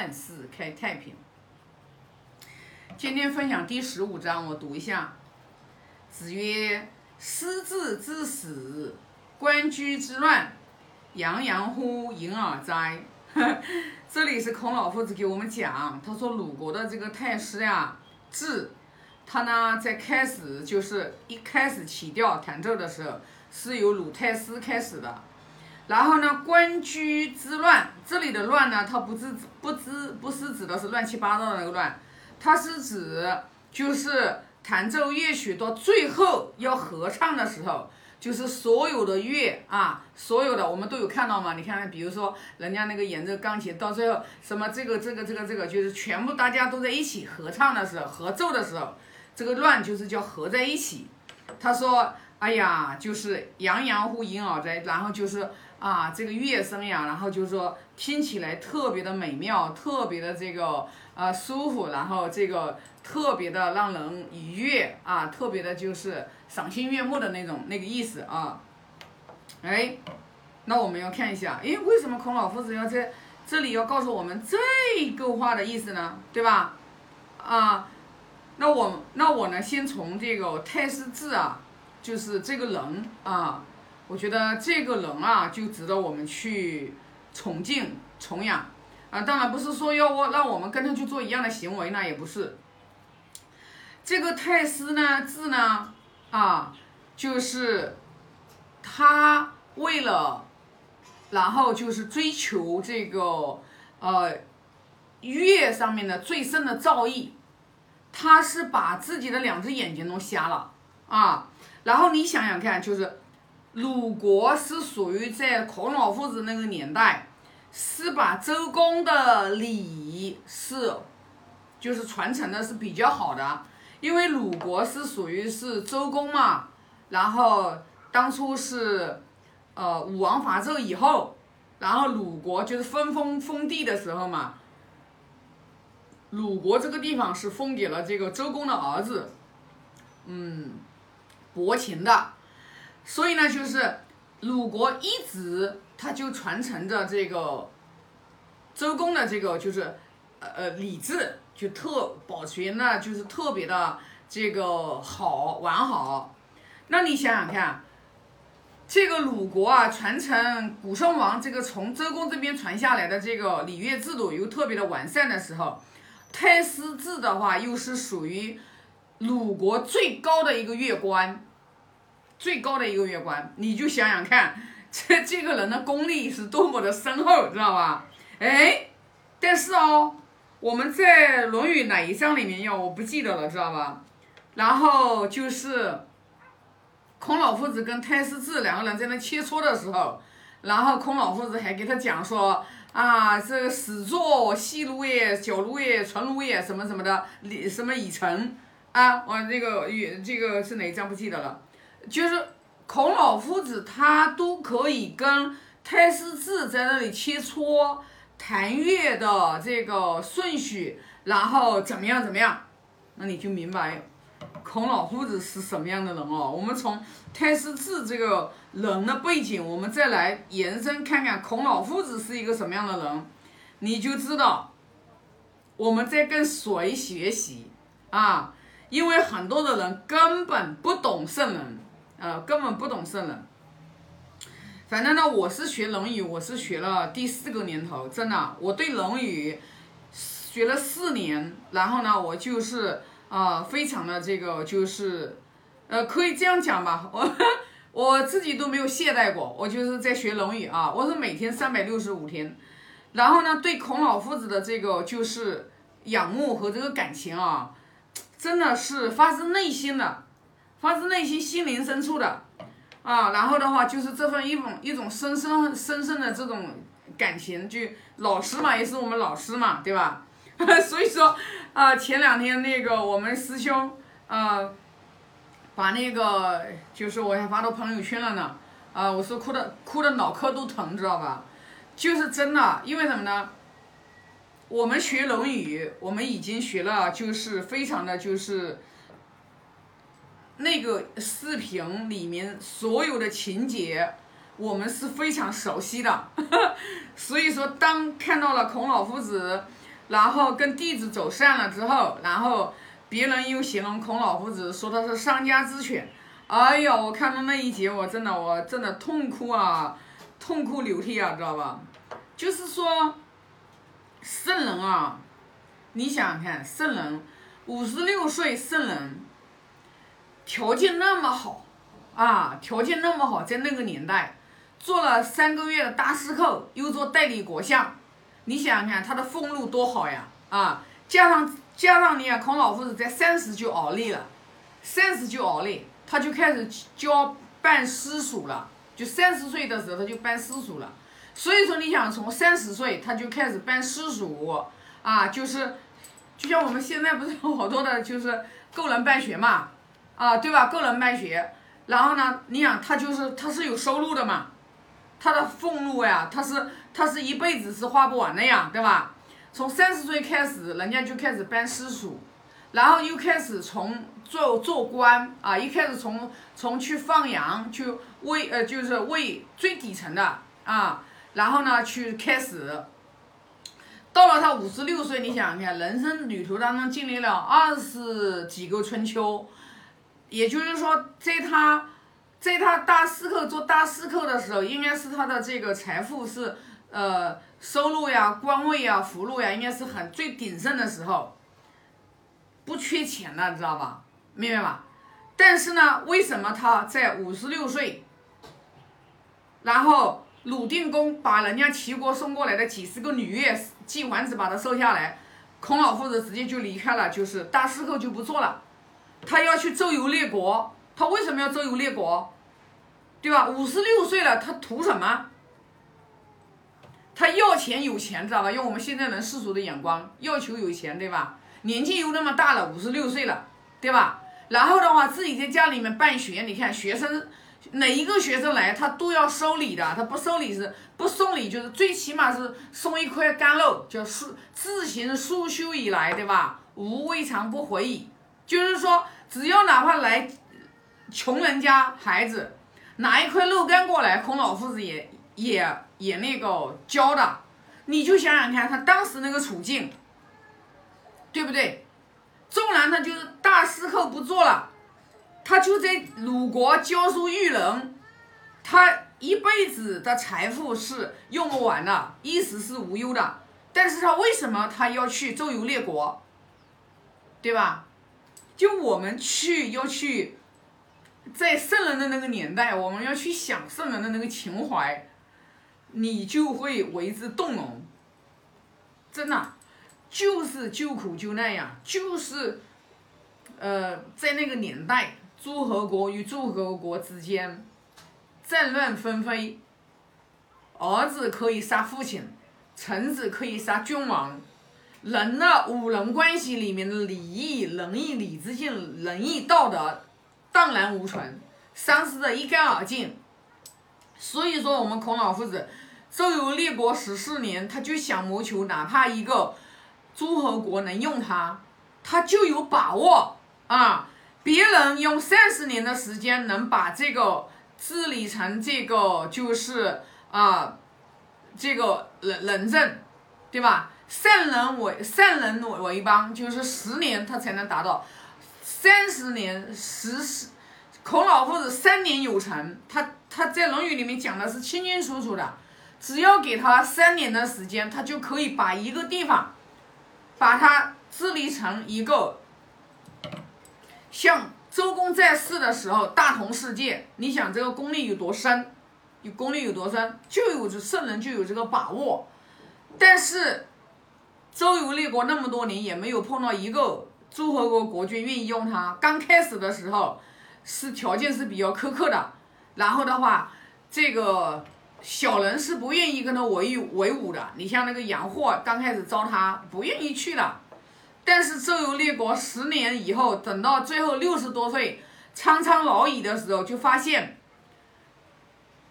万事开太平。今天分享第十五章，我读一下。子曰：“失志之始，官居之乱，洋洋乎盈耳哉？” 这里是孔老夫子给我们讲，他说鲁国的这个太师呀，志，他呢在开始就是一开始起调弹奏的时候，是由鲁太师开始的。然后呢，官居之乱，这里的乱呢，它不是不知不是指的是乱七八糟的那个乱，它是指就是弹奏乐曲到最后要合唱的时候，就是所有的乐啊，所有的我们都有看到吗？你看，比如说人家那个演奏钢琴到最后什么这个这个这个这个，就是全部大家都在一起合唱的时候，合奏的时候，这个乱就是叫合在一起。他说，哎呀，就是洋洋乎盈耳哉，然后就是。啊，这个乐声呀，然后就是说听起来特别的美妙，特别的这个呃舒服，然后这个特别的让人愉悦啊，特别的就是赏心悦目的那种那个意思啊。哎，那我们要看一下，哎，为什么孔老夫子要在这里要告诉我们这个话的意思呢？对吧？啊，那我那我呢，先从这个太师字啊，就是这个人啊。我觉得这个人啊，就值得我们去崇敬、崇仰啊！当然不是说要我让我们跟他去做一样的行为，那也不是。这个太师呢，字呢，啊，就是他为了，然后就是追求这个呃月上面的最深的造诣，他是把自己的两只眼睛都瞎了啊！然后你想想看，就是。鲁国是属于在孔老夫子那个年代，是把周公的礼仪是，就是传承的是比较好的，因为鲁国是属于是周公嘛，然后当初是，呃武王伐纣以后，然后鲁国就是分封封地的时候嘛，鲁国这个地方是封给了这个周公的儿子，嗯，伯禽的。所以呢，就是鲁国一直他就传承着这个周公的这个就是呃呃礼制，就特保存的，就是特别的这个好完好。那你想想看，这个鲁国啊，传承古圣王这个从周公这边传下来的这个礼乐制度又特别的完善的时候，太师制的话又是属于鲁国最高的一个乐官。最高的一个乐官，你就想想看，这这个人的功力是多么的深厚，知道吧？哎，但是哦，我们在《论语》哪一章里面要我不记得了，知道吧？然后就是孔老夫子跟太师智两个人在那切磋的时候，然后孔老夫子还给他讲说啊，这个始作细如也、小如也、纯如也什么什么的，什么以成啊，我这个与这个是哪一章不记得了。就是孔老夫子，他都可以跟太师志在那里切磋弹乐的这个顺序，然后怎么样怎么样，那你就明白孔老夫子是什么样的人哦。我们从太师志这个人的背景，我们再来延伸看看孔老夫子是一个什么样的人，你就知道我们在跟谁学习啊？因为很多的人根本不懂圣人。呃，根本不懂圣人。反正呢，我是学《论语》，我是学了第四个年头，真的，我对《论语》学了四年，然后呢，我就是啊，非常的这个就是，呃，可以这样讲吧，我我自己都没有懈怠过，我就是在学《论语》啊，我是每天三百六十五天，然后呢，对孔老夫子的这个就是仰慕和这个感情啊，真的是发自内心的。发自内心、心灵深处的，啊，然后的话就是这份一种一种深深深深的这种感情，就老师嘛，也是我们老师嘛，对吧？所以说，啊，前两天那个我们师兄，呃，把那个就是我还发到朋友圈了呢，啊，我说哭的哭的脑壳都疼，知道吧？就是真的，因为什么呢？我们学《论语》，我们已经学了，就是非常的就是。那个视频里面所有的情节，我们是非常熟悉的，所以说当看到了孔老夫子，然后跟弟子走散了之后，然后别人又形容孔老夫子说他是丧家之犬。哎呀，我看到那一节，我真的我真的痛哭啊，痛哭流涕啊，知道吧？就是说，圣人啊，你想想看，圣人五十六岁，圣人条件那么好啊，条件那么好，在那个年代做了三个月的大司寇，又做代理国相，你想想看他的俸禄多好呀啊！加上加上你看孔老夫子在三十就熬累了，三十就熬累。他就开始教办私塾了，就三十岁的时候他就办私塾了，所以说你想从三十岁他就开始办私塾啊，就是就像我们现在不是有好多的，就是个人办学嘛，啊对吧？个人办学，然后呢，你想他就是他是有收入的嘛，他的俸禄呀，他是他是一辈子是花不完的呀，对吧？从三十岁开始，人家就开始办私塾。然后又开始从做做官啊，一开始从从去放羊，去为呃就是为最底层的啊，然后呢去开始，到了他五十六岁，你想想看，人生旅途当中经历了二十几个春秋，也就是说，在他在他大司寇做大司寇的时候，应该是他的这个财富是呃收入呀、官位呀、福禄呀，应该是很最鼎盛的时候。不缺钱的，知道吧？明白吧？但是呢，为什么他在五十六岁，然后鲁定公把人家齐国送过来的几十个女乐季桓子把他收下来，孔老夫子直接就离开了，就是大司寇就不做了，他要去周游列国。他为什么要周游列国？对吧？五十六岁了，他图什么？他要钱有钱，知道吧？用我们现在人世俗的眼光，要求有钱，对吧？年纪又那么大了，五十六岁了，对吧？然后的话，自己在家里面办学，你看学生哪一个学生来，他都要收礼的，他不收礼是不送礼，就是最起码是送一块干肉，叫书自行束修以来，对吧？无未尝不回矣。就是说，只要哪怕来穷人家孩子拿一块肉干过来，孔老夫子也也也那个教的。你就想想看，他当时那个处境。对不对？纵然他就是大司寇不做了，他就在鲁国教书育人，他一辈子的财富是用不完的，衣食是无忧的。但是他为什么他要去周游列国？对吧？就我们去要去，在圣人的那个年代，我们要去想圣人的那个情怀，你就会为之动容，真的。就是救苦救难呀，就是，呃，在那个年代，诸侯国与诸侯国之间战乱纷飞，儿子可以杀父亲，臣子可以杀君王，人的五伦关系里面的礼义、仁义、礼智信、仁义道德荡然无存，丧失的一干二净。所以说，我们孔老夫子周游列国十四年，他就想谋求哪怕一个。诸侯国能用他，他就有把握啊！别人用三十年的时间能把这个治理成这个，就是啊，这个仁仁政，对吧？圣人为圣人为为邦，就是十年他才能达到，三十年十十，孔老夫子三年有成，他他在《论语》里面讲的是清清楚楚的，只要给他三年的时间，他就可以把一个地方。把它治理成一个像周公在世的时候大同世界，你想这个功力有多深？有功力有多深？就有这圣人就有这个把握。但是周游列国那么多年，也没有碰到一个诸侯国国君愿意用他。刚开始的时候是条件是比较苛刻的，然后的话这个。小人是不愿意跟他为为伍的。你像那个杨霍，刚开始招他不愿意去了，但是周游列国十年以后，等到最后六十多岁苍苍老矣的时候，就发现，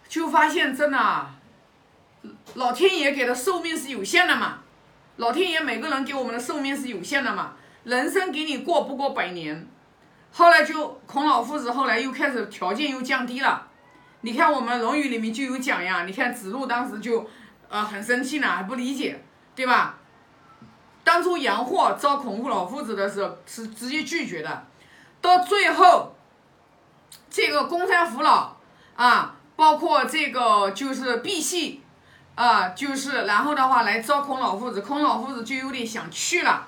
就发现真的，老天爷给的寿命是有限的嘛。老天爷每个人给我们的寿命是有限的嘛，人生给你过不过百年。后来就孔老夫子后来又开始条件又降低了。你看我们《论语》里面就有讲呀，你看子路当时就，呃，很生气呢，还不理解，对吧？当初杨货招孔夫老夫子的时候是直接拒绝的，到最后，这个公山父老啊，包括这个就是赑屃啊，就是然后的话来招孔老夫子，孔老夫子就有点想去了，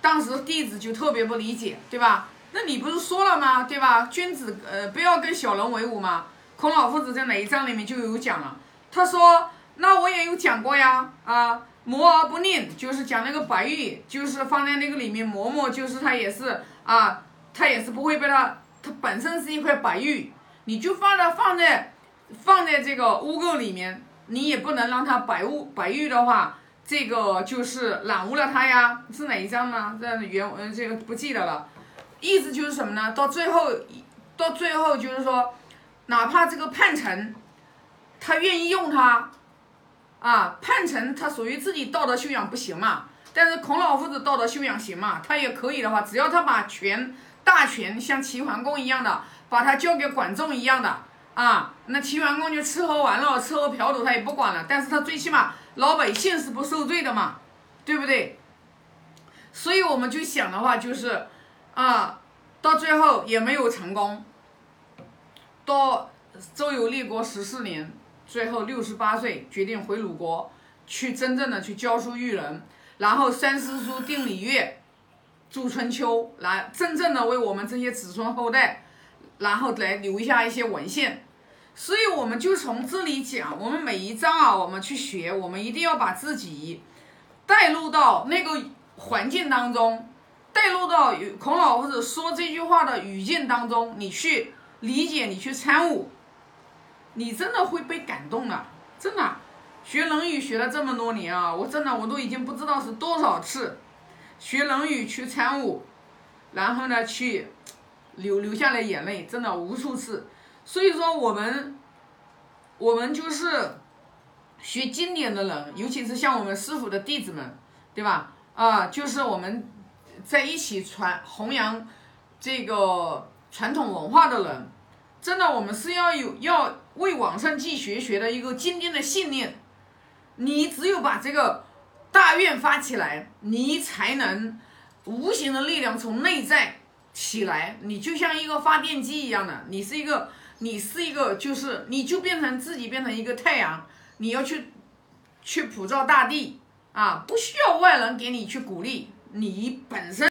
当时弟子就特别不理解，对吧？那你不是说了吗？对吧？君子呃不要跟小人为伍吗？孔老夫子在哪一章里面就有讲了，他说那我也有讲过呀，啊，磨而不吝，就是讲那个白玉，就是放在那个里面磨磨，就是它也是啊，它也是不会被它，它本身是一块白玉，你就放在放在放在这个污垢里面，你也不能让他白污白玉的话，这个就是染污了他呀，是哪一章呢？这原文这个不记得了。意思就是什么呢？到最后，到最后就是说，哪怕这个叛臣，他愿意用他，啊，叛臣他属于自己道德修养不行嘛，但是孔老夫子道德修养行嘛，他也可以的话，只要他把权大权像齐桓公一样的，把他交给管仲一样的，啊，那齐桓公就吃喝玩乐、吃喝嫖赌他也不管了，但是他最起码老百姓是不受罪的嘛，对不对？所以我们就想的话就是。啊，到最后也没有成功。到周游列国十四年，最后六十八岁决定回鲁国，去真正的去教书育人，然后三思书定礼乐，著春秋，来真正的为我们这些子孙后代，然后来留下一些文献。所以我们就从这里讲，我们每一章啊，我们去学，我们一定要把自己带入到那个环境当中。带入到孔老夫子说这句话的语境当中，你去理解，你去参悟，你真的会被感动的，真的。学《论语》学了这么多年啊，我真的我都已经不知道是多少次学《论语》去参悟，然后呢去流流下来眼泪，真的无数次。所以说我们，我们就是学经典的人，尤其是像我们师傅的弟子们，对吧？啊，就是我们。在一起传弘扬这个传统文化的人，真的，我们是要有要为往圣继学学的一个坚定的信念。你只有把这个大愿发起来，你才能无形的力量从内在起来。你就像一个发电机一样的，你是一个，你是一个，就是你就变成自己变成一个太阳，你要去去普照大地啊，不需要外人给你去鼓励。你本身。